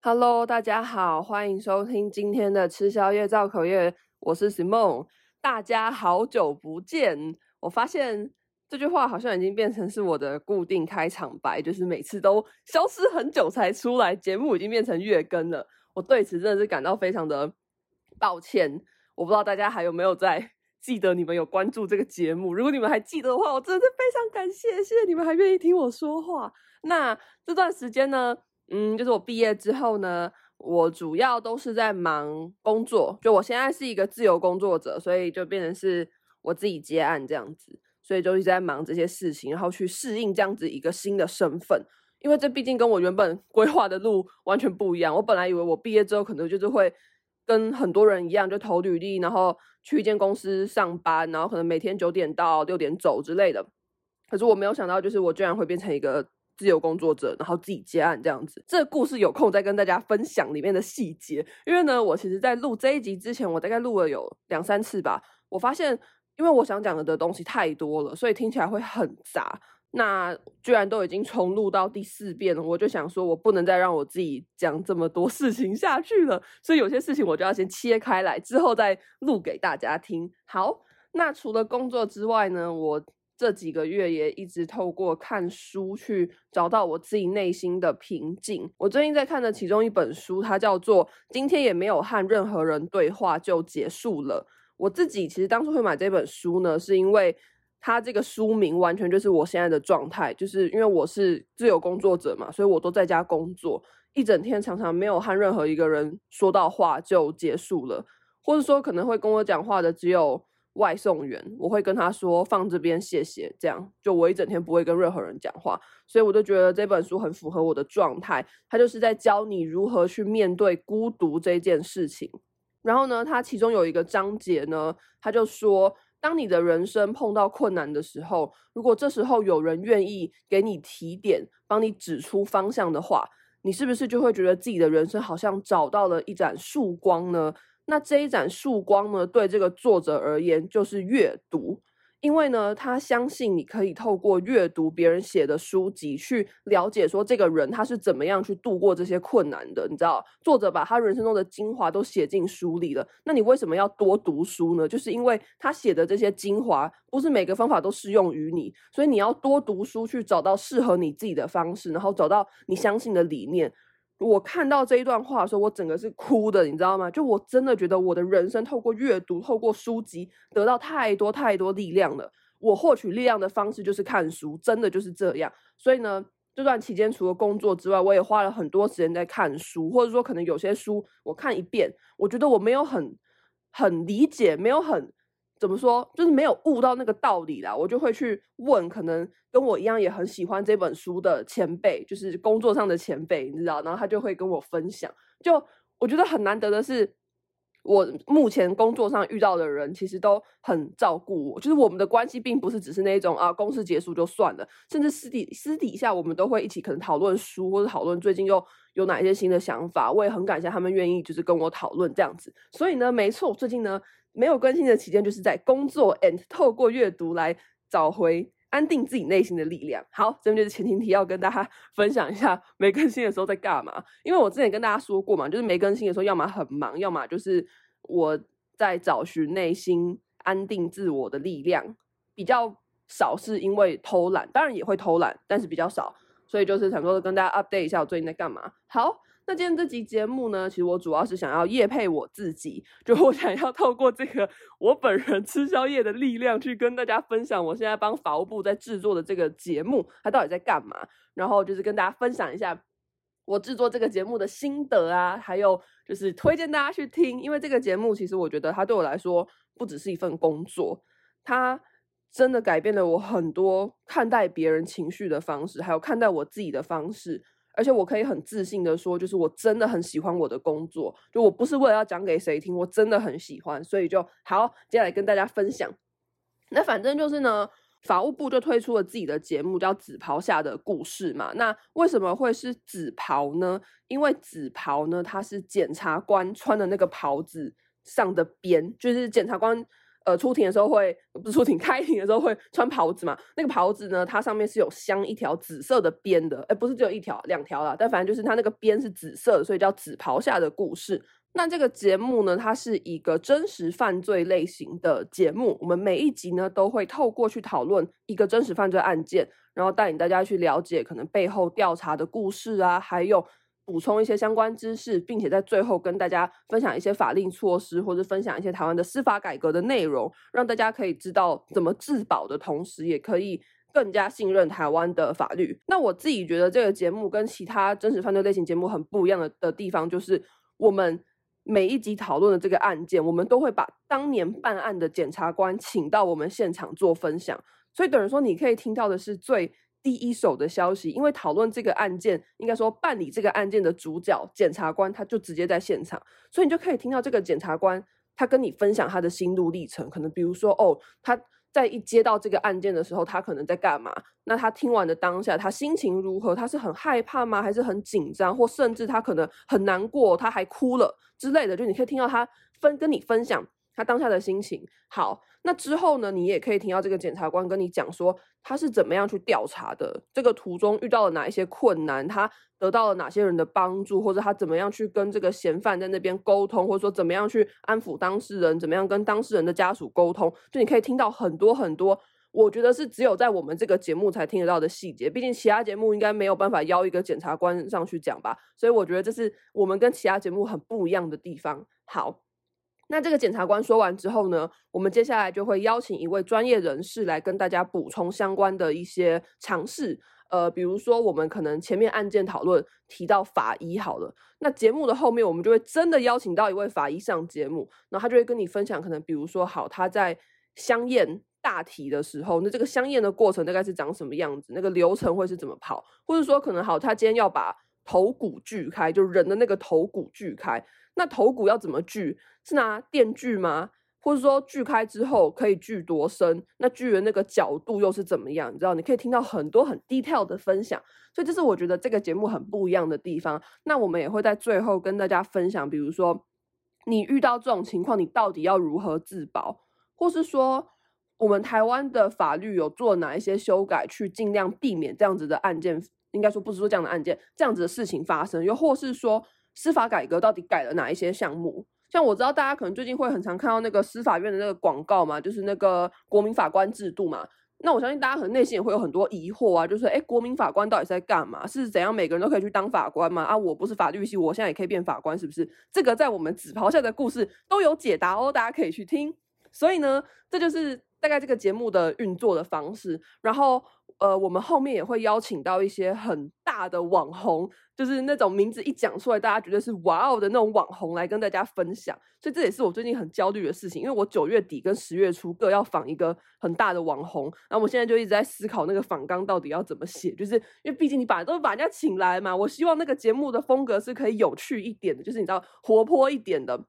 Hello，大家好，欢迎收听今天的吃宵夜造口业，我是 Simon，。大家好久不见，我发现这句话好像已经变成是我的固定开场白，就是每次都消失很久才出来，节目已经变成月更了。我对此真的是感到非常的抱歉。我不知道大家还有没有在记得你们有关注这个节目？如果你们还记得的话，我真的是非常感谢，谢谢你们还愿意听我说话。那这段时间呢？嗯，就是我毕业之后呢，我主要都是在忙工作。就我现在是一个自由工作者，所以就变成是我自己接案这样子，所以就一直在忙这些事情，然后去适应这样子一个新的身份。因为这毕竟跟我原本规划的路完全不一样。我本来以为我毕业之后可能就是会跟很多人一样，就投履历，然后去一间公司上班，然后可能每天九点到六点走之类的。可是我没有想到，就是我居然会变成一个。自由工作者，然后自己接案这样子。这个故事有空再跟大家分享里面的细节。因为呢，我其实在录这一集之前，我大概录了有两三次吧。我发现，因为我想讲的东西太多了，所以听起来会很杂。那居然都已经重录到第四遍了，我就想说，我不能再让我自己讲这么多事情下去了。所以有些事情我就要先切开来，之后再录给大家听。好，那除了工作之外呢，我。这几个月也一直透过看书去找到我自己内心的平静。我最近在看的其中一本书，它叫做《今天也没有和任何人对话就结束了》。我自己其实当初会买这本书呢，是因为它这个书名完全就是我现在的状态，就是因为我是自由工作者嘛，所以我都在家工作，一整天常常没有和任何一个人说到话就结束了，或者说可能会跟我讲话的只有。外送员，我会跟他说放这边谢谢，这样就我一整天不会跟任何人讲话，所以我就觉得这本书很符合我的状态。它就是在教你如何去面对孤独这件事情。然后呢，它其中有一个章节呢，他就说，当你的人生碰到困难的时候，如果这时候有人愿意给你提点，帮你指出方向的话，你是不是就会觉得自己的人生好像找到了一盏曙光呢？那这一盏曙光呢，对这个作者而言就是阅读，因为呢，他相信你可以透过阅读别人写的书籍去了解说这个人他是怎么样去度过这些困难的。你知道，作者把他人生中的精华都写进书里了。那你为什么要多读书呢？就是因为他写的这些精华不是每个方法都适用于你，所以你要多读书去找到适合你自己的方式，然后找到你相信的理念。我看到这一段话的时候，我整个是哭的，你知道吗？就我真的觉得我的人生透过阅读、透过书籍得到太多太多力量了。我获取力量的方式就是看书，真的就是这样。所以呢，这段期间除了工作之外，我也花了很多时间在看书，或者说可能有些书我看一遍，我觉得我没有很很理解，没有很。怎么说？就是没有悟到那个道理啦，我就会去问可能跟我一样也很喜欢这本书的前辈，就是工作上的前辈，你知道，然后他就会跟我分享。就我觉得很难得的是，我目前工作上遇到的人其实都很照顾我，就是我们的关系并不是只是那种啊，公事结束就算了，甚至私底私底下我们都会一起可能讨论书或者讨论最近又有哪一些新的想法。我也很感谢他们愿意就是跟我讨论这样子。所以呢，没错，最近呢。没有更新的期间，就是在工作 and 透过阅读来找回安定自己内心的力量。好，这边就是前情提要，跟大家 分享一下没更新的时候在干嘛。因为我之前跟大家说过嘛，就是没更新的时候，要么很忙，要么就是我在找寻内心安定自我的力量。比较少是因为偷懒，当然也会偷懒，但是比较少，所以就是想说跟大家 update 一下我最近在干嘛。好。那今天这集节目呢，其实我主要是想要夜配我自己，就我想要透过这个我本人吃宵夜的力量，去跟大家分享我现在帮法务部在制作的这个节目，它到底在干嘛？然后就是跟大家分享一下我制作这个节目的心得啊，还有就是推荐大家去听，因为这个节目其实我觉得它对我来说不只是一份工作，它真的改变了我很多看待别人情绪的方式，还有看待我自己的方式。而且我可以很自信的说，就是我真的很喜欢我的工作，就我不是为了要讲给谁听，我真的很喜欢，所以就好，接下来跟大家分享。那反正就是呢，法务部就推出了自己的节目，叫《紫袍下的故事》嘛。那为什么会是紫袍呢？因为紫袍呢，它是检察官穿的那个袍子上的边，就是检察官。呃出庭的时候会不是出庭开庭的时候会穿袍子嘛？那个袍子呢，它上面是有镶一条紫色的边的，哎，不是只有一条，两条啦，但反正就是它那个边是紫色的，所以叫紫袍下的故事。那这个节目呢，它是一个真实犯罪类型的节目。我们每一集呢，都会透过去讨论一个真实犯罪案件，然后带领大家去了解可能背后调查的故事啊，还有补充一些相关知识，并且在最后跟大家分享一些法令措施，或者分享一些台湾的司法改革的内容，让大家可以知道怎么自保的同时，也可以更加信任台湾的法律。那我自己觉得这个节目跟其他真实犯罪类型节目很不一样的的地方，就是我们。每一集讨论的这个案件，我们都会把当年办案的检察官请到我们现场做分享，所以等于说你可以听到的是最第一手的消息。因为讨论这个案件，应该说办理这个案件的主角检察官，他就直接在现场，所以你就可以听到这个检察官他跟你分享他的心路历程，可能比如说哦，他。在一接到这个案件的时候，他可能在干嘛？那他听完的当下，他心情如何？他是很害怕吗？还是很紧张？或甚至他可能很难过，他还哭了之类的。就你可以听到他分跟你分享他当下的心情。好。那之后呢，你也可以听到这个检察官跟你讲说，他是怎么样去调查的，这个途中遇到了哪一些困难，他得到了哪些人的帮助，或者他怎么样去跟这个嫌犯在那边沟通，或者说怎么样去安抚当事人，怎么样跟当事人的家属沟通，就你可以听到很多很多，我觉得是只有在我们这个节目才听得到的细节，毕竟其他节目应该没有办法邀一个检察官上去讲吧，所以我觉得这是我们跟其他节目很不一样的地方。好。那这个检察官说完之后呢，我们接下来就会邀请一位专业人士来跟大家补充相关的一些常识。呃，比如说我们可能前面案件讨论提到法医好了，那节目的后面我们就会真的邀请到一位法医上节目，然后他就会跟你分享，可能比如说好，他在相验大体的时候，那这个相验的过程大概是长什么样子，那个流程会是怎么跑，或者说可能好，他今天要把头骨锯开，就人的那个头骨锯开。那头骨要怎么锯？是拿电锯吗？或者说锯开之后可以锯多深？那锯的那个角度又是怎么样？你知道，你可以听到很多很 detail 的分享，所以这是我觉得这个节目很不一样的地方。那我们也会在最后跟大家分享，比如说你遇到这种情况，你到底要如何自保？或是说我们台湾的法律有做哪一些修改，去尽量避免这样子的案件？应该说不是说这样的案件，这样子的事情发生，又或是说。司法改革到底改了哪一些项目？像我知道大家可能最近会很常看到那个司法院的那个广告嘛，就是那个国民法官制度嘛。那我相信大家可能内心也会有很多疑惑啊，就是诶，国民法官到底是在干嘛？是怎样每个人都可以去当法官吗？啊，我不是法律系，我现在也可以变法官，是不是？这个在我们紫袍下的故事都有解答哦，大家可以去听。所以呢，这就是大概这个节目的运作的方式。然后。呃，我们后面也会邀请到一些很大的网红，就是那种名字一讲出来，大家绝对是哇哦的那种网红来跟大家分享。所以这也是我最近很焦虑的事情，因为我九月底跟十月初各要访一个很大的网红，然后我现在就一直在思考那个访纲到底要怎么写，就是因为毕竟你把都把人家请来嘛，我希望那个节目的风格是可以有趣一点的，就是你知道活泼一点的。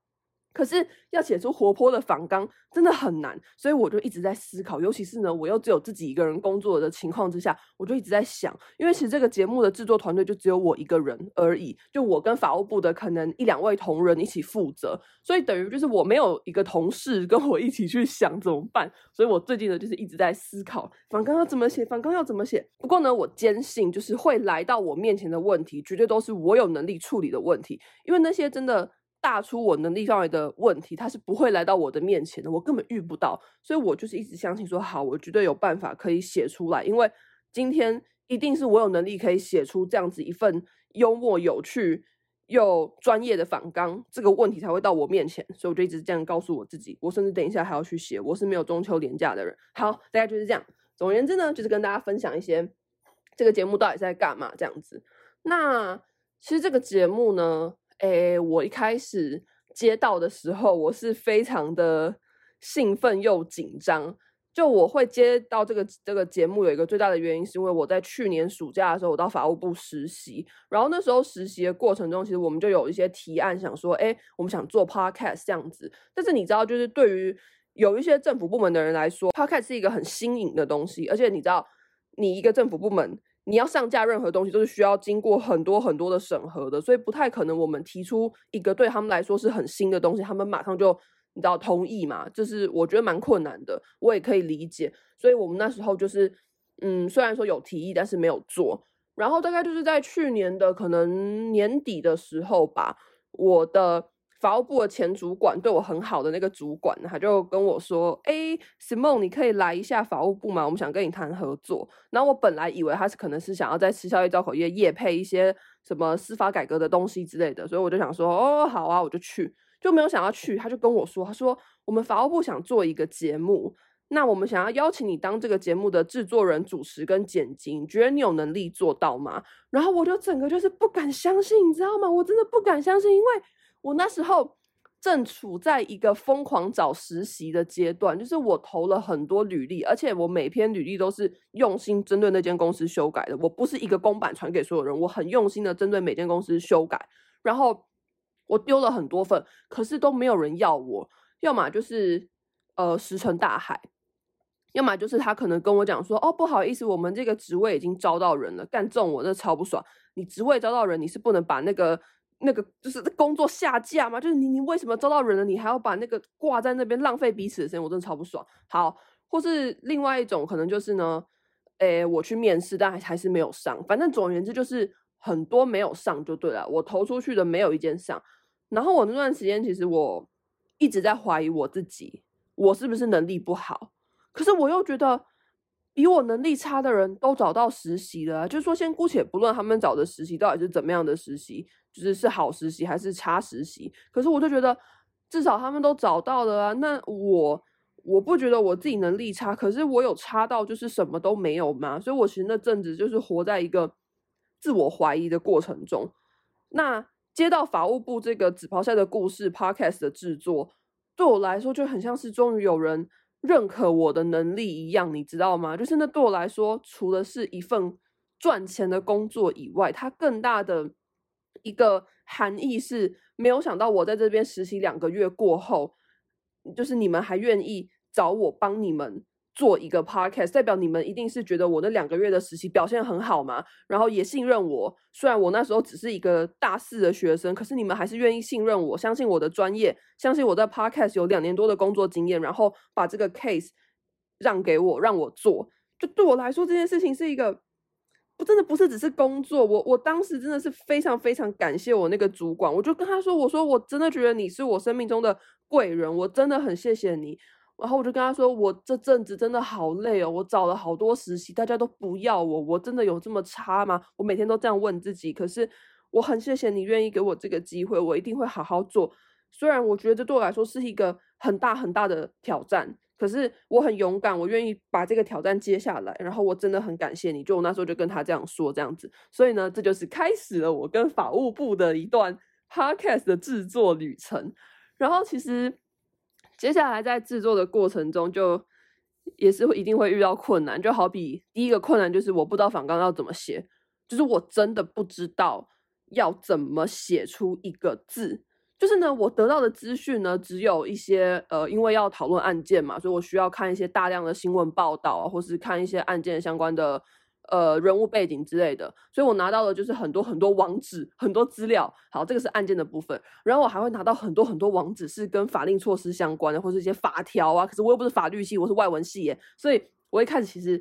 可是要写出活泼的反纲真的很难，所以我就一直在思考，尤其是呢，我又只有自己一个人工作的情况之下，我就一直在想，因为其实这个节目的制作团队就只有我一个人而已，就我跟法务部的可能一两位同仁一起负责，所以等于就是我没有一个同事跟我一起去想怎么办，所以我最近呢就是一直在思考反纲要怎么写，反纲要怎么写。不过呢，我坚信就是会来到我面前的问题，绝对都是我有能力处理的问题，因为那些真的。大出我能力范围的问题，他是不会来到我的面前的，我根本遇不到，所以我就是一直相信说，好，我绝对有办法可以写出来，因为今天一定是我有能力可以写出这样子一份幽默、有趣又专业的反纲，这个问题才会到我面前，所以我就一直这样告诉我自己，我甚至等一下还要去写，我是没有中秋连假的人。好，大概就是这样。总而言之呢，就是跟大家分享一些这个节目到底在干嘛这样子。那其实这个节目呢。诶，我一开始接到的时候，我是非常的兴奋又紧张。就我会接到这个这个节目，有一个最大的原因，是因为我在去年暑假的时候，我到法务部实习。然后那时候实习的过程中，其实我们就有一些提案，想说，诶，我们想做 podcast 这样子。但是你知道，就是对于有一些政府部门的人来说，podcast 是一个很新颖的东西，而且你知道，你一个政府部门。你要上架任何东西都是需要经过很多很多的审核的，所以不太可能我们提出一个对他们来说是很新的东西，他们马上就你知道同意嘛？就是我觉得蛮困难的，我也可以理解。所以我们那时候就是，嗯，虽然说有提议，但是没有做。然后大概就是在去年的可能年底的时候吧，我的法务部的前主管对我很好的那个主管，他就跟我说：“哎，Simon，你可以来一下法务部吗？我们想跟你谈合作。”然后我本来以为他是可能是想要在吃宵夜造口业业配一些什么司法改革的东西之类的，所以我就想说：“哦，好啊，我就去。”就没有想要去，他就跟我说：“他说我们法务部想做一个节目。”那我们想要邀请你当这个节目的制作人、主持跟剪辑，你觉得你有能力做到吗？然后我就整个就是不敢相信，你知道吗？我真的不敢相信，因为我那时候正处在一个疯狂找实习的阶段，就是我投了很多履历，而且我每篇履历都是用心针对那间公司修改的。我不是一个公版传给所有人，我很用心的针对每间公司修改。然后我丢了很多份，可是都没有人要我，要么就是呃石沉大海。要么就是他可能跟我讲说，哦，不好意思，我们这个职位已经招到人了。干中我这超不爽。你职位招到人，你是不能把那个那个就是工作下架吗？就是你你为什么招到人了，你还要把那个挂在那边浪费彼此的时间？我真的超不爽。好，或是另外一种可能就是呢，诶，我去面试，但还还是没有上。反正总而言之就是很多没有上就对了。我投出去的没有一件上。然后我那段时间其实我一直在怀疑我自己，我是不是能力不好？可是我又觉得，比我能力差的人都找到实习了，就说，先姑且不论他们找的实习到底是怎么样的实习，就是是好实习还是差实习。可是我就觉得，至少他们都找到了啊。那我我不觉得我自己能力差，可是我有差到就是什么都没有吗？所以我其实那阵子就是活在一个自我怀疑的过程中。那接到法务部这个纸袍赛的故事 Podcast 的制作，对我来说就很像是终于有人。认可我的能力一样，你知道吗？就是那对我来说，除了是一份赚钱的工作以外，它更大的一个含义是，没有想到我在这边实习两个月过后，就是你们还愿意找我帮你们。做一个 podcast，代表你们一定是觉得我那两个月的实习表现很好嘛，然后也信任我。虽然我那时候只是一个大四的学生，可是你们还是愿意信任我，相信我的专业，相信我在 podcast 有两年多的工作经验，然后把这个 case 让给我，让我做。就对我来说，这件事情是一个，不真的不是只是工作。我我当时真的是非常非常感谢我那个主管，我就跟他说，我说我真的觉得你是我生命中的贵人，我真的很谢谢你。然后我就跟他说，我这阵子真的好累哦，我找了好多实习，大家都不要我，我真的有这么差吗？我每天都这样问自己。可是我很谢谢你愿意给我这个机会，我一定会好好做。虽然我觉得这对我来说是一个很大很大的挑战，可是我很勇敢，我愿意把这个挑战接下来。然后我真的很感谢你，就我那时候就跟他这样说，这样子。所以呢，这就是开始了我跟法务部的一段 podcast 的制作旅程。然后其实。接下来在制作的过程中，就也是一定会遇到困难，就好比第一个困难就是我不知道访纲要怎么写，就是我真的不知道要怎么写出一个字，就是呢，我得到的资讯呢，只有一些呃，因为要讨论案件嘛，所以我需要看一些大量的新闻报道啊，或是看一些案件相关的。呃，人物背景之类的，所以我拿到的就是很多很多网址，很多资料。好，这个是案件的部分。然后我还会拿到很多很多网址，是跟法令措施相关的，或是一些法条啊。可是我又不是法律系，我是外文系耶，所以我一开始其实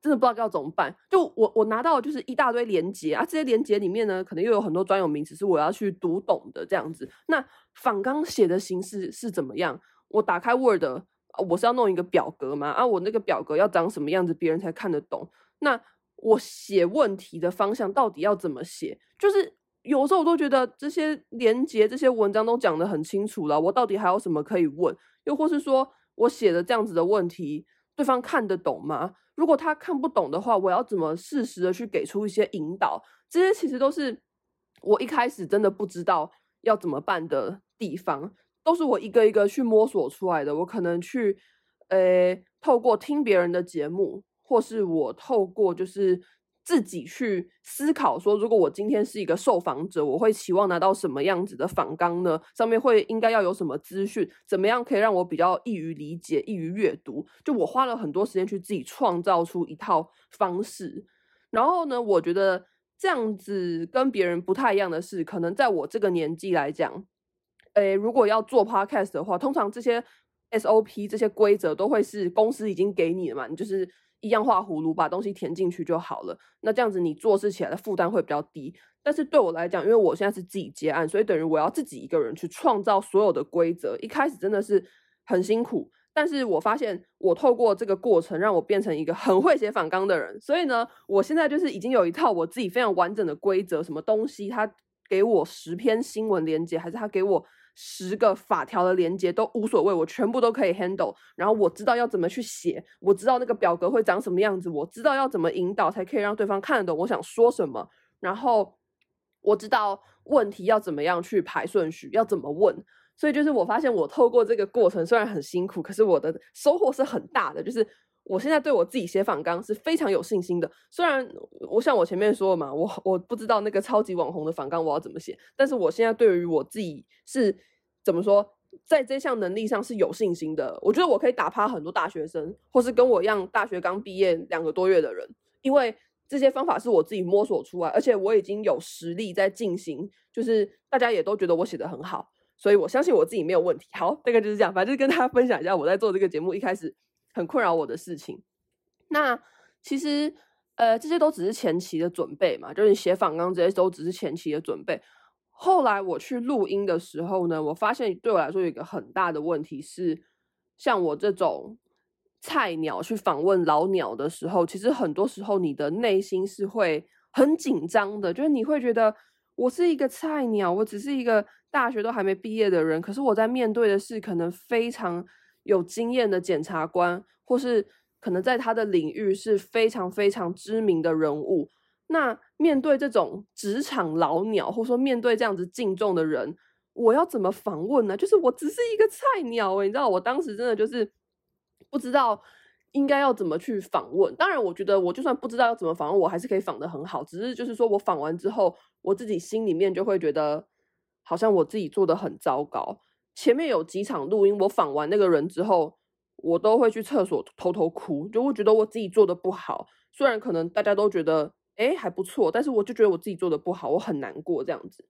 真的不知道该要怎么办。就我我拿到的就是一大堆连结啊，这些连结里面呢，可能又有很多专有名词是我要去读懂的这样子。那仿纲写的形式是怎么样？我打开 Word，我是要弄一个表格吗？啊，我那个表格要长什么样子，别人才看得懂？那我写问题的方向到底要怎么写？就是有时候我都觉得这些连接、这些文章都讲得很清楚了，我到底还有什么可以问？又或是说我写的这样子的问题，对方看得懂吗？如果他看不懂的话，我要怎么适时的去给出一些引导？这些其实都是我一开始真的不知道要怎么办的地方，都是我一个一个去摸索出来的。我可能去，呃，透过听别人的节目。或是我透过就是自己去思考说，如果我今天是一个受访者，我会期望拿到什么样子的访纲呢？上面会应该要有什么资讯？怎么样可以让我比较易于理解、易于阅读？就我花了很多时间去自己创造出一套方式。然后呢，我觉得这样子跟别人不太一样的是，可能在我这个年纪来讲，诶，如果要做 podcast 的话，通常这些 SOP 这些规则都会是公司已经给你的嘛，你就是一样画葫芦，把东西填进去就好了。那这样子你做事起来的负担会比较低。但是对我来讲，因为我现在是自己接案，所以等于我要自己一个人去创造所有的规则。一开始真的是很辛苦。但是我发现，我透过这个过程，让我变成一个很会写反纲的人。所以呢，我现在就是已经有一套我自己非常完整的规则。什么东西，他给我十篇新闻连接，还是他给我十个法条的连接，都无所谓，我全部都可以 handle。然后我知道要怎么去写，我知道那个表格会长什么样子，我知道要怎么引导才可以让对方看得懂我想说什么。然后我知道问题要怎么样去排顺序，要怎么问。所以就是我发现，我透过这个过程虽然很辛苦，可是我的收获是很大的。就是我现在对我自己写访纲是非常有信心的。虽然我像我前面说的嘛，我我不知道那个超级网红的访纲我要怎么写，但是我现在对于我自己是怎么说，在这项能力上是有信心的。我觉得我可以打趴很多大学生，或是跟我一样大学刚毕业两个多月的人，因为这些方法是我自己摸索出来，而且我已经有实力在进行，就是大家也都觉得我写得很好。所以我相信我自己没有问题。好，大概就是这样，反正就跟大家分享一下我在做这个节目一开始很困扰我的事情。那其实呃，这些都只是前期的准备嘛，就是写访纲这些都只是前期的准备。后来我去录音的时候呢，我发现对我来说有一个很大的问题是，像我这种菜鸟去访问老鸟的时候，其实很多时候你的内心是会很紧张的，就是你会觉得我是一个菜鸟，我只是一个。大学都还没毕业的人，可是我在面对的是可能非常有经验的检察官，或是可能在他的领域是非常非常知名的人物。那面对这种职场老鸟，或者说面对这样子敬重的人，我要怎么访问呢？就是我只是一个菜鸟欸，你知道，我当时真的就是不知道应该要怎么去访问。当然，我觉得我就算不知道要怎么访问，我还是可以访得很好。只是就是说我访完之后，我自己心里面就会觉得。好像我自己做的很糟糕。前面有几场录音，我访完那个人之后，我都会去厕所偷偷哭，就会觉得我自己做的不好。虽然可能大家都觉得诶还不错，但是我就觉得我自己做的不好，我很难过这样子。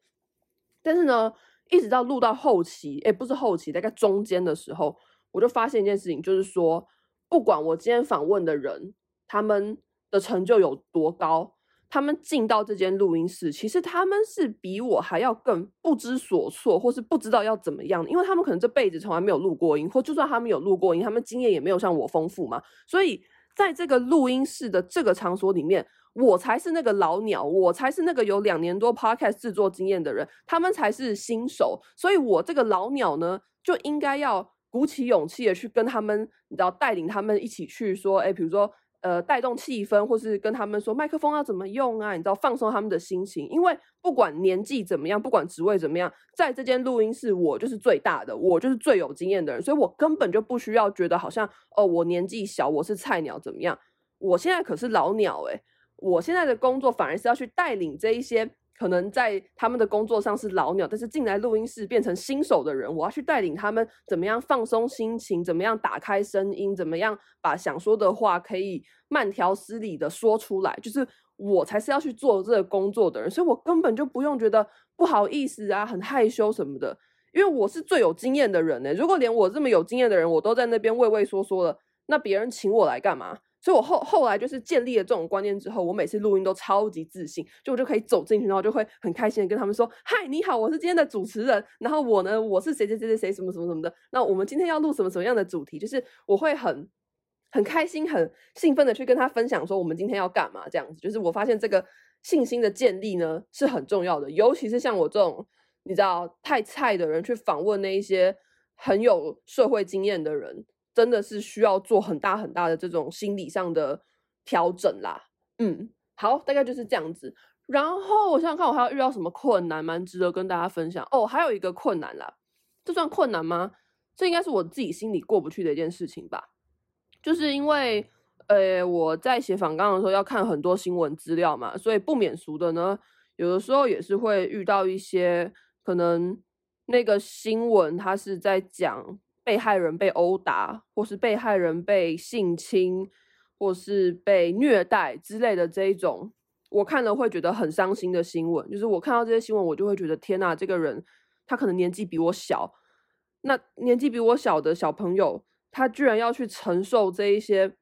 但是呢，一直到录到后期，诶不是后期，大概中间的时候，我就发现一件事情，就是说，不管我今天访问的人，他们的成就有多高。他们进到这间录音室，其实他们是比我还要更不知所措，或是不知道要怎么样，因为他们可能这辈子从来没有录过音，或就算他们有录过音，他们经验也没有像我丰富嘛。所以在这个录音室的这个场所里面，我才是那个老鸟，我才是那个有两年多 podcast 制作经验的人，他们才是新手。所以我这个老鸟呢，就应该要鼓起勇气的去跟他们，你知道，带领他们一起去说，哎，比如说。呃，带动气氛，或是跟他们说麦克风要怎么用啊？你知道，放松他们的心情。因为不管年纪怎么样，不管职位怎么样，在这间录音室，我就是最大的，我就是最有经验的人，所以我根本就不需要觉得好像哦，我年纪小，我是菜鸟怎么样？我现在可是老鸟诶，我现在的工作反而是要去带领这一些。可能在他们的工作上是老鸟，但是进来录音室变成新手的人，我要去带领他们怎么样放松心情，怎么样打开声音，怎么样把想说的话可以慢条斯理的说出来，就是我才是要去做这个工作的人，所以我根本就不用觉得不好意思啊，很害羞什么的，因为我是最有经验的人呢。如果连我这么有经验的人我都在那边畏畏缩缩的，那别人请我来干嘛？所以，我后后来就是建立了这种观念之后，我每次录音都超级自信，就我就可以走进去，然后就会很开心的跟他们说：“嗨，你好，我是今天的主持人。然后我呢，我是谁谁谁谁谁什么什么什么的。那我们今天要录什么什么样的主题？就是我会很很开心、很兴奋的去跟他分享说我们今天要干嘛这样子。就是我发现这个信心的建立呢是很重要的，尤其是像我这种你知道太菜的人去访问那一些很有社会经验的人。”真的是需要做很大很大的这种心理上的调整啦，嗯，好，大概就是这样子。然后我想想看，我还要遇到什么困难，蛮值得跟大家分享哦。还有一个困难啦，这算困难吗？这应该是我自己心里过不去的一件事情吧。就是因为，呃，我在写访纲的时候要看很多新闻资料嘛，所以不免俗的呢，有的时候也是会遇到一些可能那个新闻它是在讲。被害人被殴打，或是被害人被性侵，或是被虐待之类的这一种，我看了会觉得很伤心的新闻。就是我看到这些新闻，我就会觉得天哪，这个人他可能年纪比我小，那年纪比我小的小朋友，他居然要去承受这一些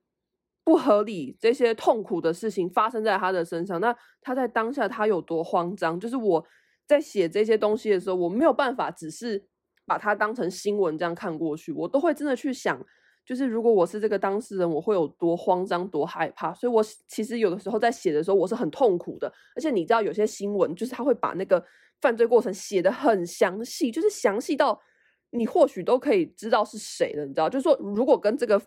不合理、这些痛苦的事情发生在他的身上，那他在当下他有多慌张？就是我在写这些东西的时候，我没有办法只是把它当成新闻这样看过去，我都会真的去想。就是如果我是这个当事人，我会有多慌张、多害怕。所以，我其实有的时候在写的时候，我是很痛苦的。而且，你知道，有些新闻就是他会把那个犯罪过程写得很详细，就是详细到你或许都可以知道是谁了。你知道，就是说，如果跟这个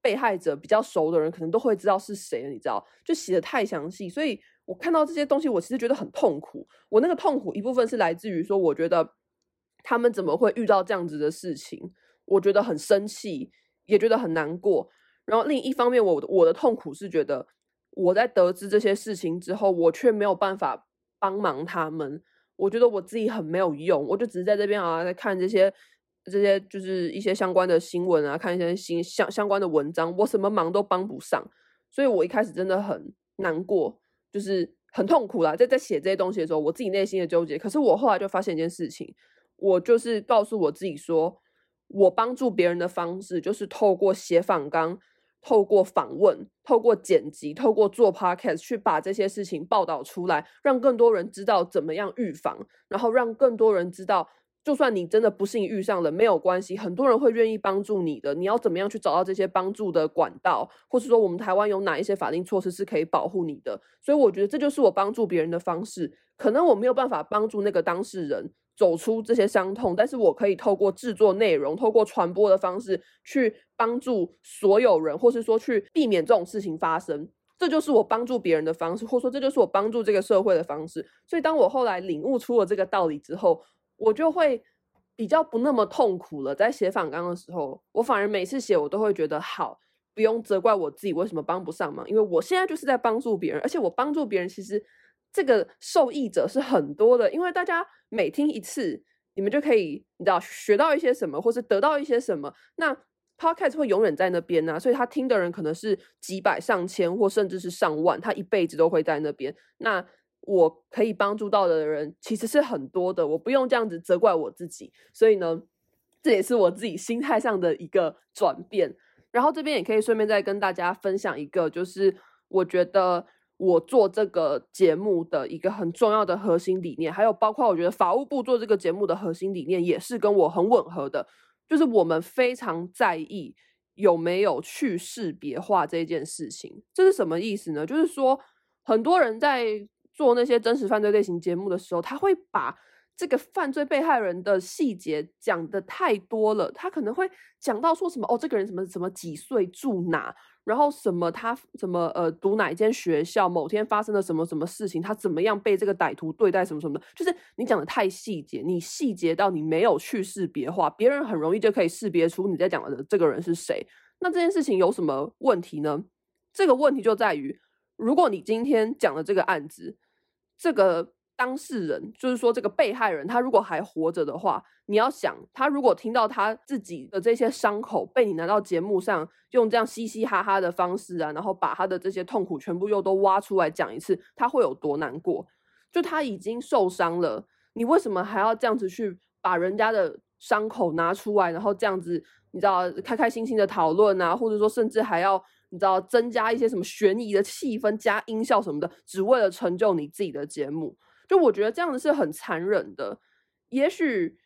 被害者比较熟的人，可能都会知道是谁了。你知道，就写得太详细，所以我看到这些东西，我其实觉得很痛苦。我那个痛苦一部分是来自于说，我觉得他们怎么会遇到这样子的事情，我觉得很生气。也觉得很难过，然后另一方面我，我的痛苦是觉得我在得知这些事情之后，我却没有办法帮忙他们。我觉得我自己很没有用，我就只是在这边啊，在看这些这些就是一些相关的新闻啊，看一些新相相关的文章，我什么忙都帮不上，所以我一开始真的很难过，就是很痛苦啦。在在写这些东西的时候，我自己内心的纠结。可是我后来就发现一件事情，我就是告诉我自己说。我帮助别人的方式，就是透过写访纲，透过访问，透过剪辑，透过做 podcast，去把这些事情报道出来，让更多人知道怎么样预防，然后让更多人知道，就算你真的不幸遇上了，没有关系，很多人会愿意帮助你的。你要怎么样去找到这些帮助的管道，或是说我们台湾有哪一些法定措施是可以保护你的？所以我觉得这就是我帮助别人的方式。可能我没有办法帮助那个当事人。走出这些伤痛，但是我可以透过制作内容，透过传播的方式去帮助所有人，或是说去避免这种事情发生。这就是我帮助别人的方式，或者说这就是我帮助这个社会的方式。所以，当我后来领悟出了这个道理之后，我就会比较不那么痛苦了。在写访纲的时候，我反而每次写，我都会觉得好，不用责怪我自己为什么帮不上忙，因为我现在就是在帮助别人，而且我帮助别人其实。这个受益者是很多的，因为大家每听一次，你们就可以你知道学到一些什么，或是得到一些什么。那 Podcast 会永远在那边呢、所以他听的人可能是几百上千，或甚至是上万，他一辈子都会在那边。那我可以帮助到的人其实是很多的，我不用这样子责怪我自己。所以呢，这也是我自己心态上的一个转变。然后这边也可以顺便再跟大家分享一个，就是我觉得。我做这个节目的一个很重要的核心理念，还有包括我觉得法务部做这个节目的核心理念也是跟我很吻合的，就是我们非常在意有没有去识别化这件事情。这是什么意思呢？就是说很多人在做那些真实犯罪类型节目的时候，他会把这个犯罪被害人的细节讲得太多了，他可能会讲到说什么哦，这个人什么什么几岁住哪。然后什么他什么呃读哪一间学校，某天发生了什么什么事情，他怎么样被这个歹徒对待什么什么的，就是你讲的太细节，你细节到你没有去识别化，别人很容易就可以识别出你在讲的这个人是谁。那这件事情有什么问题呢？这个问题就在于，如果你今天讲的这个案子，这个。当事人就是说，这个被害人他如果还活着的话，你要想，他如果听到他自己的这些伤口被你拿到节目上，用这样嘻嘻哈哈的方式啊，然后把他的这些痛苦全部又都挖出来讲一次，他会有多难过？就他已经受伤了，你为什么还要这样子去把人家的伤口拿出来，然后这样子，你知道，开开心心的讨论啊，或者说甚至还要你知道增加一些什么悬疑的气氛，加音效什么的，只为了成就你自己的节目。就我觉得这样子是很残忍的。也许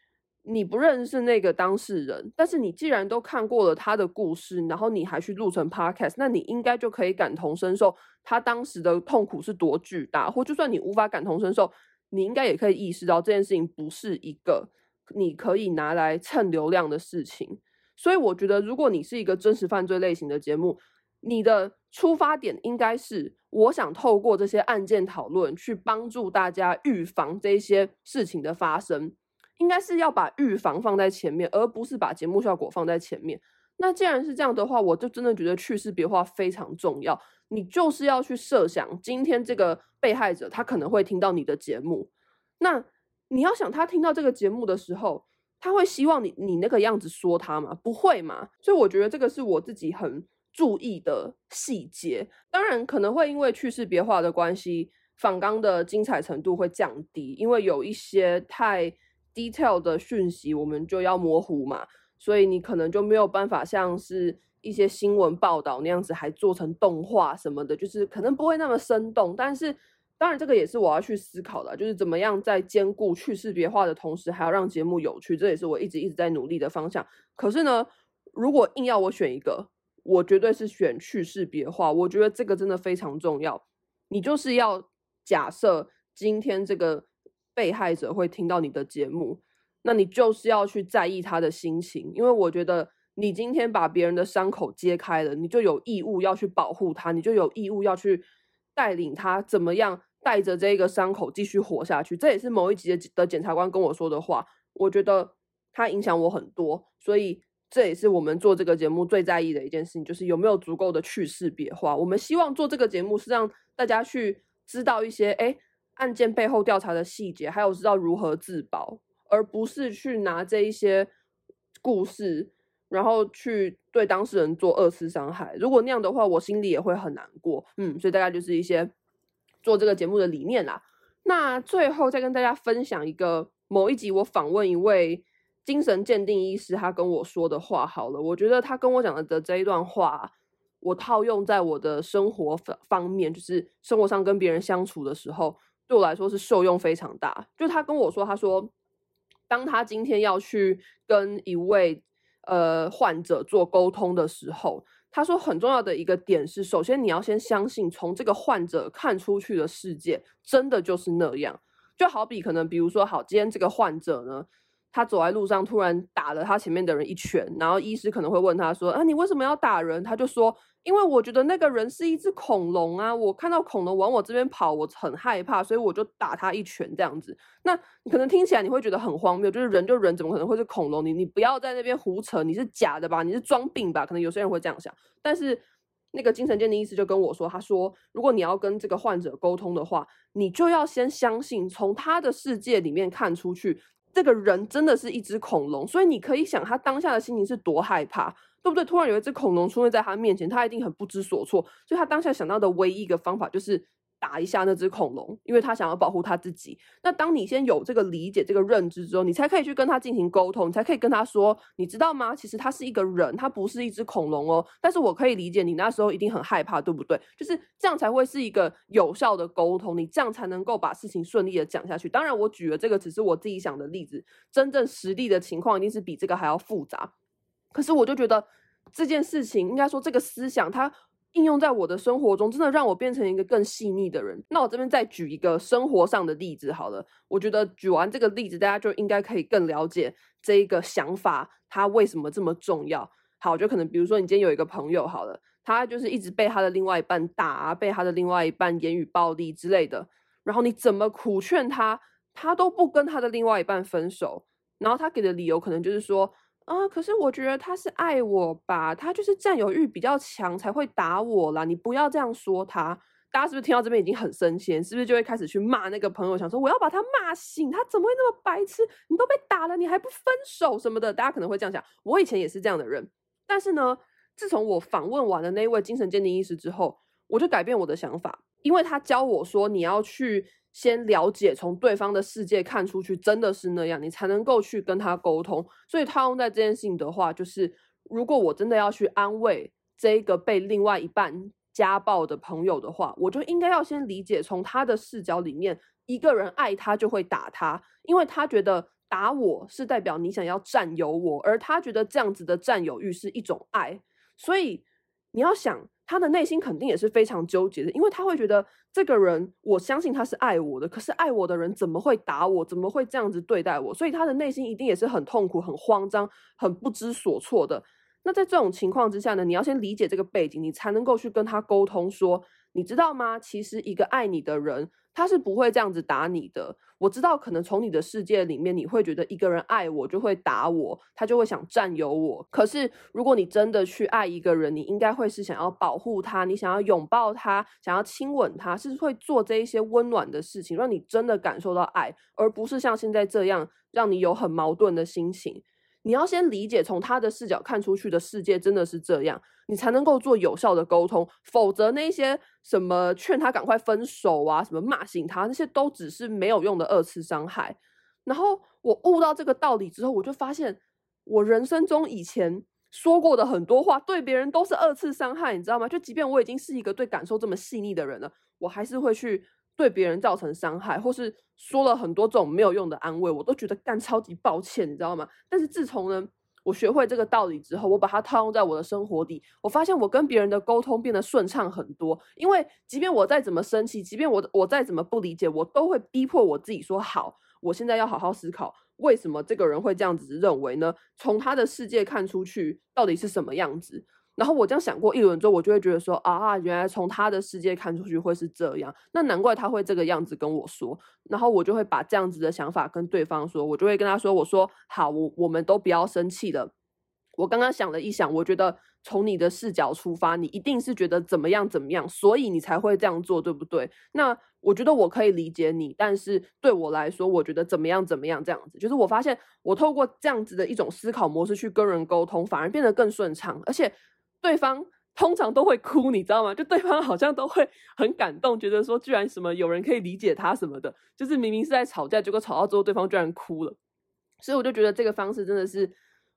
你不认识那个当事人，但是你既然都看过了他的故事，然后你还去录成 podcast，那你应该就可以感同身受他当时的痛苦是多巨大。或就算你无法感同身受，你应该也可以意识到这件事情不是一个你可以拿来蹭流量的事情。所以我觉得，如果你是一个真实犯罪类型的节目，你的出发点应该是，我想透过这些案件讨论，去帮助大家预防这些事情的发生，应该是要把预防放在前面，而不是把节目效果放在前面。那既然是这样的话，我就真的觉得去识别化非常重要。你就是要去设想，今天这个被害者他可能会听到你的节目，那你要想他听到这个节目的时候，他会希望你你那个样子说他吗？不会嘛。所以我觉得这个是我自己很。注意的细节，当然可能会因为去识别化的关系，访纲的精彩程度会降低，因为有一些太 detail 的讯息我们就要模糊嘛，所以你可能就没有办法像是一些新闻报道那样子还做成动画什么的，就是可能不会那么生动。但是当然这个也是我要去思考的，就是怎么样在兼顾去识别化的同时，还要让节目有趣，这也是我一直一直在努力的方向。可是呢，如果硬要我选一个，我绝对是选去识别化。我觉得这个真的非常重要。你就是要假设今天这个。被害者会听到你的节目，那你就是要去在意他的心情，因为我觉得你今天把别人的伤口揭开了，你就有义务要去保护他，你就有义务要去带领他怎么样带着这个伤口继续活下去。这也是某一集的检察官跟我说的话，我觉得他影响我很多，所以这也是我们做这个节目最在意的一件事情，就是有没有足够的去识别化。我们希望做这个节目是让大家去知道一些，哎。案件背后调查的细节，还有知道如何自保，而不是去拿这一些故事，然后去对当事人做二次伤害。如果那样的话，我心里也会很难过。嗯，所以大概就是一些做这个节目的理念啦。那最后再跟大家分享一个某一集我访问一位精神鉴定医师，他跟我说的话。好了，我觉得他跟我讲的的这一段话，我套用在我的生活方方面，就是生活上跟别人相处的时候。对我来说是受用非常大。就他跟我说，他说，当他今天要去跟一位呃患者做沟通的时候，他说很重要的一个点是，首先你要先相信，从这个患者看出去的世界真的就是那样。就好比可能，比如说，好，今天这个患者呢，他走在路上突然打了他前面的人一拳，然后医师可能会问他说：“啊，你为什么要打人？”他就说。因为我觉得那个人是一只恐龙啊，我看到恐龙往我这边跑，我很害怕，所以我就打他一拳这样子。那可能听起来你会觉得很荒谬，就是人就人，怎么可能会是恐龙？你你不要在那边胡扯，你是假的吧？你是装病吧？可能有些人会这样想。但是那个精神鉴定医师就跟我说，他说如果你要跟这个患者沟通的话，你就要先相信，从他的世界里面看出去，这个人真的是一只恐龙，所以你可以想他当下的心情是多害怕。对不对？突然有一只恐龙出现在他面前，他一定很不知所措。所以他当下想到的唯一一个方法就是打一下那只恐龙，因为他想要保护他自己。那当你先有这个理解、这个认知之后，你才可以去跟他进行沟通，你才可以跟他说：“你知道吗？其实他是一个人，他不是一只恐龙哦。”但是我可以理解你那时候一定很害怕，对不对？就是这样才会是一个有效的沟通，你这样才能够把事情顺利的讲下去。当然，我举了这个只是我自己想的例子，真正实际的情况一定是比这个还要复杂。可是我就觉得这件事情，应该说这个思想，它应用在我的生活中，真的让我变成一个更细腻的人。那我这边再举一个生活上的例子好了，我觉得举完这个例子，大家就应该可以更了解这一个想法，它为什么这么重要。好，就可能比如说你今天有一个朋友好了，他就是一直被他的另外一半打，被他的另外一半言语暴力之类的，然后你怎么苦劝他，他都不跟他的另外一半分手，然后他给的理由可能就是说。啊，可是我觉得他是爱我吧，他就是占有欲比较强才会打我啦。你不要这样说他，大家是不是听到这边已经很生气？是不是就会开始去骂那个朋友，想说我要把他骂醒，他怎么会那么白痴？你都被打了，你还不分手什么的？大家可能会这样想。我以前也是这样的人，但是呢，自从我访问完了那位精神鉴定医师之后，我就改变我的想法，因为他教我说你要去。先了解，从对方的世界看出去，真的是那样，你才能够去跟他沟通。所以套用在这件事情的话，就是如果我真的要去安慰这个被另外一半家暴的朋友的话，我就应该要先理解，从他的视角里面，一个人爱他就会打他，因为他觉得打我是代表你想要占有我，而他觉得这样子的占有欲是一种爱，所以你要想。他的内心肯定也是非常纠结的，因为他会觉得这个人，我相信他是爱我的，可是爱我的人怎么会打我？怎么会这样子对待我？所以他的内心一定也是很痛苦、很慌张、很不知所措的。那在这种情况之下呢，你要先理解这个背景，你才能够去跟他沟通说，你知道吗？其实一个爱你的人。他是不会这样子打你的。我知道，可能从你的世界里面，你会觉得一个人爱我就会打我，他就会想占有我。可是，如果你真的去爱一个人，你应该会是想要保护他，你想要拥抱他，想要亲吻他，是会做这一些温暖的事情，让你真的感受到爱，而不是像现在这样让你有很矛盾的心情。你要先理解，从他的视角看出去的世界真的是这样，你才能够做有效的沟通。否则，那些什么劝他赶快分手啊，什么骂醒他，那些都只是没有用的二次伤害。然后我悟到这个道理之后，我就发现我人生中以前说过的很多话，对别人都是二次伤害，你知道吗？就即便我已经是一个对感受这么细腻的人了，我还是会去对别人造成伤害，或是说了很多种没有用的安慰，我都觉得干超级抱歉，你知道吗？但是自从呢，我学会这个道理之后，我把它套用在我的生活里，我发现我跟别人的沟通变得顺畅很多。因为即便我再怎么生气，即便我我再怎么不理解，我都会逼迫我自己说好，我现在要好好思考，为什么这个人会这样子认为呢？从他的世界看出去，到底是什么样子？然后我这样想过一轮之后，我就会觉得说啊，原来从他的世界看出去会是这样，那难怪他会这个样子跟我说。然后我就会把这样子的想法跟对方说，我就会跟他说，我说好，我我们都不要生气了。我刚刚想了一想，我觉得从你的视角出发，你一定是觉得怎么样怎么样，所以你才会这样做，对不对？那我觉得我可以理解你，但是对我来说，我觉得怎么样怎么样这样子，就是我发现我透过这样子的一种思考模式去跟人沟通，反而变得更顺畅，而且。对方通常都会哭，你知道吗？就对方好像都会很感动，觉得说居然什么有人可以理解他什么的，就是明明是在吵架，结果吵到最后对方居然哭了。所以我就觉得这个方式真的是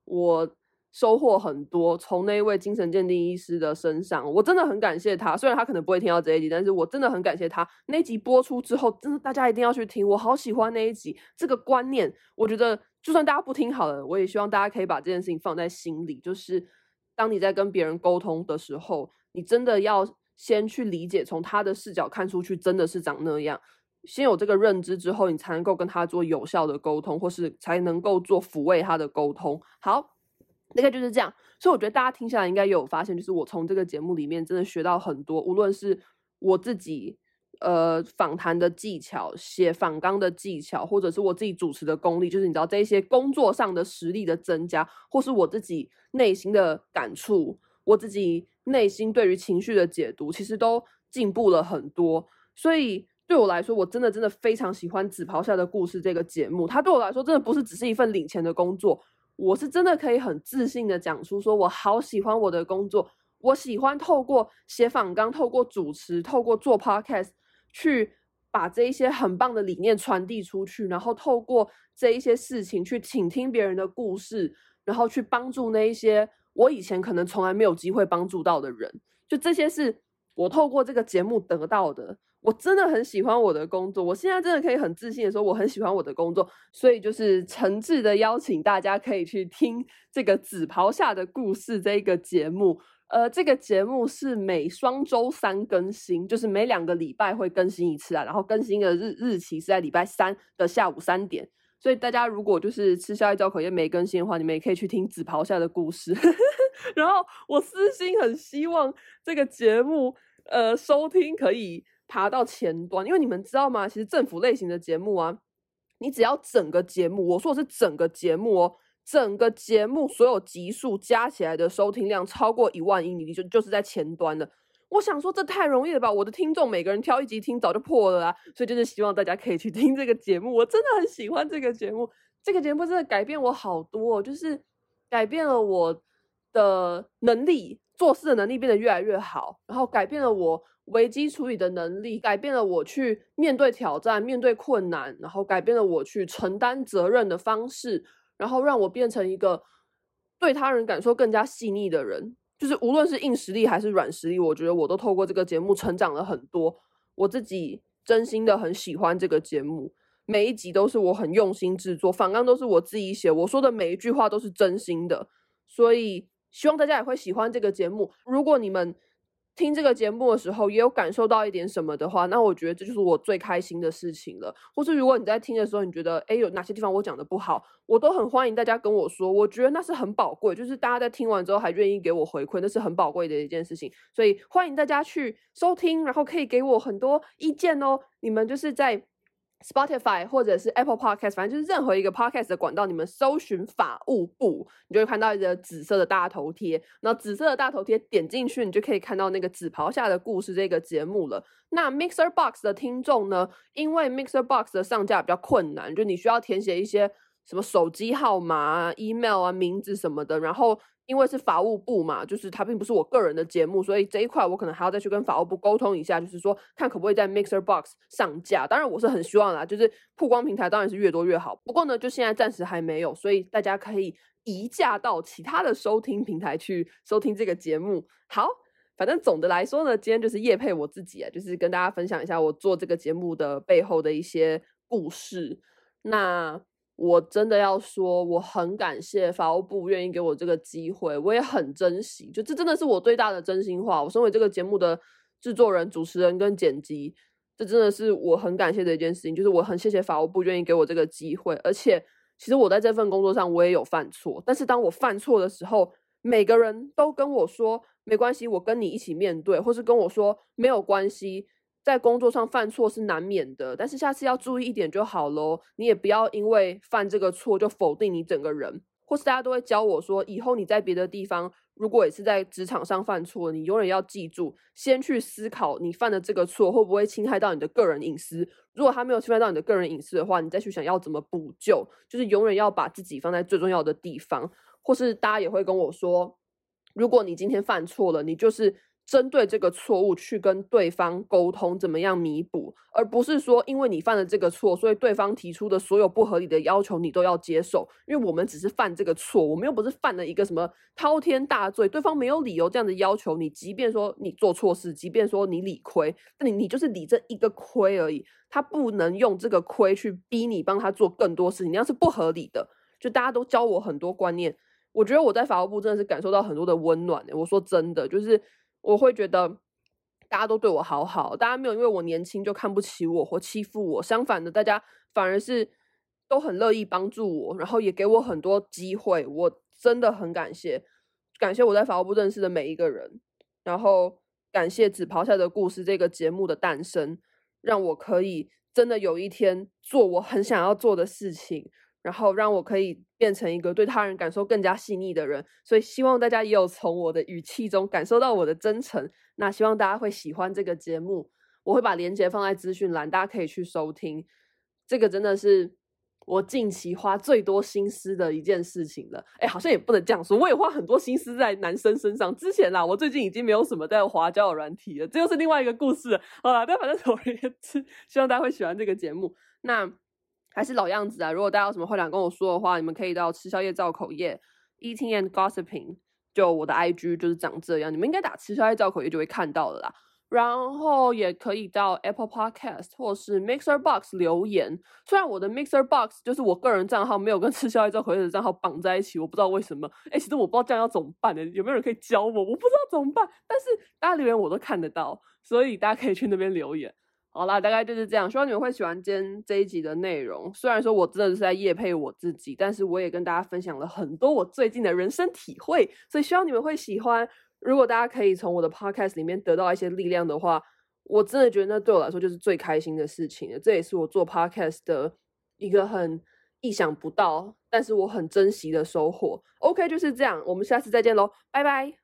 我收获很多，从那一位精神鉴定医师的身上，我真的很感谢他。虽然他可能不会听到这一集，但是我真的很感谢他。那集播出之后，真的大家一定要去听，我好喜欢那一集。这个观念，我觉得就算大家不听好了，我也希望大家可以把这件事情放在心里，就是。当你在跟别人沟通的时候，你真的要先去理解，从他的视角看出去，真的是长那样。先有这个认知之后，你才能够跟他做有效的沟通，或是才能够做抚慰他的沟通。好，大概就是这样。所以我觉得大家听下来应该有发现，就是我从这个节目里面真的学到很多，无论是我自己。呃，访谈的技巧、写访纲的技巧，或者是我自己主持的功力，就是你知道这一些工作上的实力的增加，或是我自己内心的感触，我自己内心对于情绪的解读，其实都进步了很多。所以对我来说，我真的真的非常喜欢《紫袍下的故事》这个节目。它对我来说，真的不是只是一份领钱的工作，我是真的可以很自信的讲出，说我好喜欢我的工作，我喜欢透过写访纲，透过主持，透过做 podcast。去把这一些很棒的理念传递出去，然后透过这一些事情去倾听别人的故事，然后去帮助那一些我以前可能从来没有机会帮助到的人。就这些是我透过这个节目得到的。我真的很喜欢我的工作，我现在真的可以很自信的说我很喜欢我的工作，所以就是诚挚的邀请大家可以去听这个《紫袍下的故事》这一个节目。呃，这个节目是每双周三更新，就是每两个礼拜会更新一次啊。然后更新的日日期是在礼拜三的下午三点。所以大家如果就是吃宵夜造口业没更新的话，你们也可以去听紫袍下的故事。然后我私心很希望这个节目呃收听可以爬到前端，因为你们知道吗？其实政府类型的节目啊，你只要整个节目，我说的是整个节目哦。整个节目所有集数加起来的收听量超过一万英里，就就是在前端的。我想说这太容易了吧？我的听众每个人挑一集听早就破了啊！所以就是希望大家可以去听这个节目。我真的很喜欢这个节目，这个节目真的改变我好多，就是改变了我的能力，做事的能力变得越来越好，然后改变了我危机处理的能力，改变了我去面对挑战、面对困难，然后改变了我去承担责任的方式。然后让我变成一个对他人感受更加细腻的人，就是无论是硬实力还是软实力，我觉得我都透过这个节目成长了很多。我自己真心的很喜欢这个节目，每一集都是我很用心制作，反纲都是我自己写，我说的每一句话都是真心的，所以希望大家也会喜欢这个节目。如果你们听这个节目的时候，也有感受到一点什么的话，那我觉得这就是我最开心的事情了。或是如果你在听的时候，你觉得诶有哪些地方我讲的不好，我都很欢迎大家跟我说。我觉得那是很宝贵，就是大家在听完之后还愿意给我回馈，那是很宝贵的一件事情。所以欢迎大家去收听，然后可以给我很多意见哦。你们就是在。Spotify 或者是 Apple Podcast，反正就是任何一个 Podcast 的管道，你们搜寻法务部，你就会看到一个紫色的大头贴。那紫色的大头贴点进去，你就可以看到那个紫袍下的故事这个节目了。那 Mixer Box 的听众呢？因为 Mixer Box 的上架比较困难，就你需要填写一些什么手机号码、email 啊、名字什么的，然后。因为是法务部嘛，就是它并不是我个人的节目，所以这一块我可能还要再去跟法务部沟通一下，就是说看可不可以在 Mixer Box 上架。当然我是很希望啦，就是曝光平台当然是越多越好。不过呢，就现在暂时还没有，所以大家可以移驾到其他的收听平台去收听这个节目。好，反正总的来说呢，今天就是业配我自己啊，就是跟大家分享一下我做这个节目的背后的一些故事。那。我真的要说，我很感谢法务部愿意给我这个机会，我也很珍惜。就这真的是我最大的真心话。我身为这个节目的制作人、主持人跟剪辑，这真的是我很感谢的一件事情。就是我很谢谢法务部愿意给我这个机会。而且，其实我在这份工作上我也有犯错，但是当我犯错的时候，每个人都跟我说没关系，我跟你一起面对，或是跟我说没有关系。在工作上犯错是难免的，但是下次要注意一点就好喽。你也不要因为犯这个错就否定你整个人，或是大家都会教我说，以后你在别的地方，如果也是在职场上犯错，你永远要记住，先去思考你犯的这个错会不会侵害到你的个人隐私。如果他没有侵害到你的个人隐私的话，你再去想要怎么补救，就是永远要把自己放在最重要的地方。或是大家也会跟我说，如果你今天犯错了，你就是。针对这个错误去跟对方沟通，怎么样弥补，而不是说因为你犯了这个错，所以对方提出的所有不合理的要求你都要接受。因为我们只是犯这个错，我们又不是犯了一个什么滔天大罪，对方没有理由这样的要求你。即便说你做错事，即便说你理亏，那你你就是理这一个亏而已，他不能用这个亏去逼你帮他做更多事情，那样是不合理的。就大家都教我很多观念，我觉得我在法务部真的是感受到很多的温暖。我说真的，就是。我会觉得大家都对我好好，大家没有因为我年轻就看不起我或欺负我，相反的，大家反而是都很乐意帮助我，然后也给我很多机会，我真的很感谢，感谢我在法务部认识的每一个人，然后感谢《纸袍下的故事》这个节目的诞生，让我可以真的有一天做我很想要做的事情。然后让我可以变成一个对他人感受更加细腻的人，所以希望大家也有从我的语气中感受到我的真诚。那希望大家会喜欢这个节目，我会把链接放在资讯栏，大家可以去收听。这个真的是我近期花最多心思的一件事情了。哎，好像也不能这样说，我也花很多心思在男生身上。之前啦，我最近已经没有什么在滑交友软体了，这又是另外一个故事了。好啦，但反正总而言之，希望大家会喜欢这个节目。那。还是老样子啊！如果大家有什么话想跟我说的话，你们可以到吃宵夜造口业 Eating and Gossiping，就我的 IG 就是长这样，你们应该打吃宵夜造口业就会看到了啦。然后也可以到 Apple Podcast 或是 Mixer Box 留言。虽然我的 Mixer Box 就是我个人账号没有跟吃宵夜造口业的账号绑在一起，我不知道为什么。哎，其实我不知道这样要怎么办呢？有没有人可以教我？我不知道怎么办。但是大家留言我都看得到，所以大家可以去那边留言。好啦，大概就是这样。希望你们会喜欢今天这一集的内容虽然说我真的是在夜配我自己，但是我也跟大家分享了很多我最近的人生体会，所以希望你们会喜欢。如果大家可以从我的 podcast 里面得到一些力量的话，我真的觉得那对我来说就是最开心的事情了。这也是我做 podcast 的一个很意想不到，但是我很珍惜的收获。OK，就是这样，我们下次再见喽，拜拜。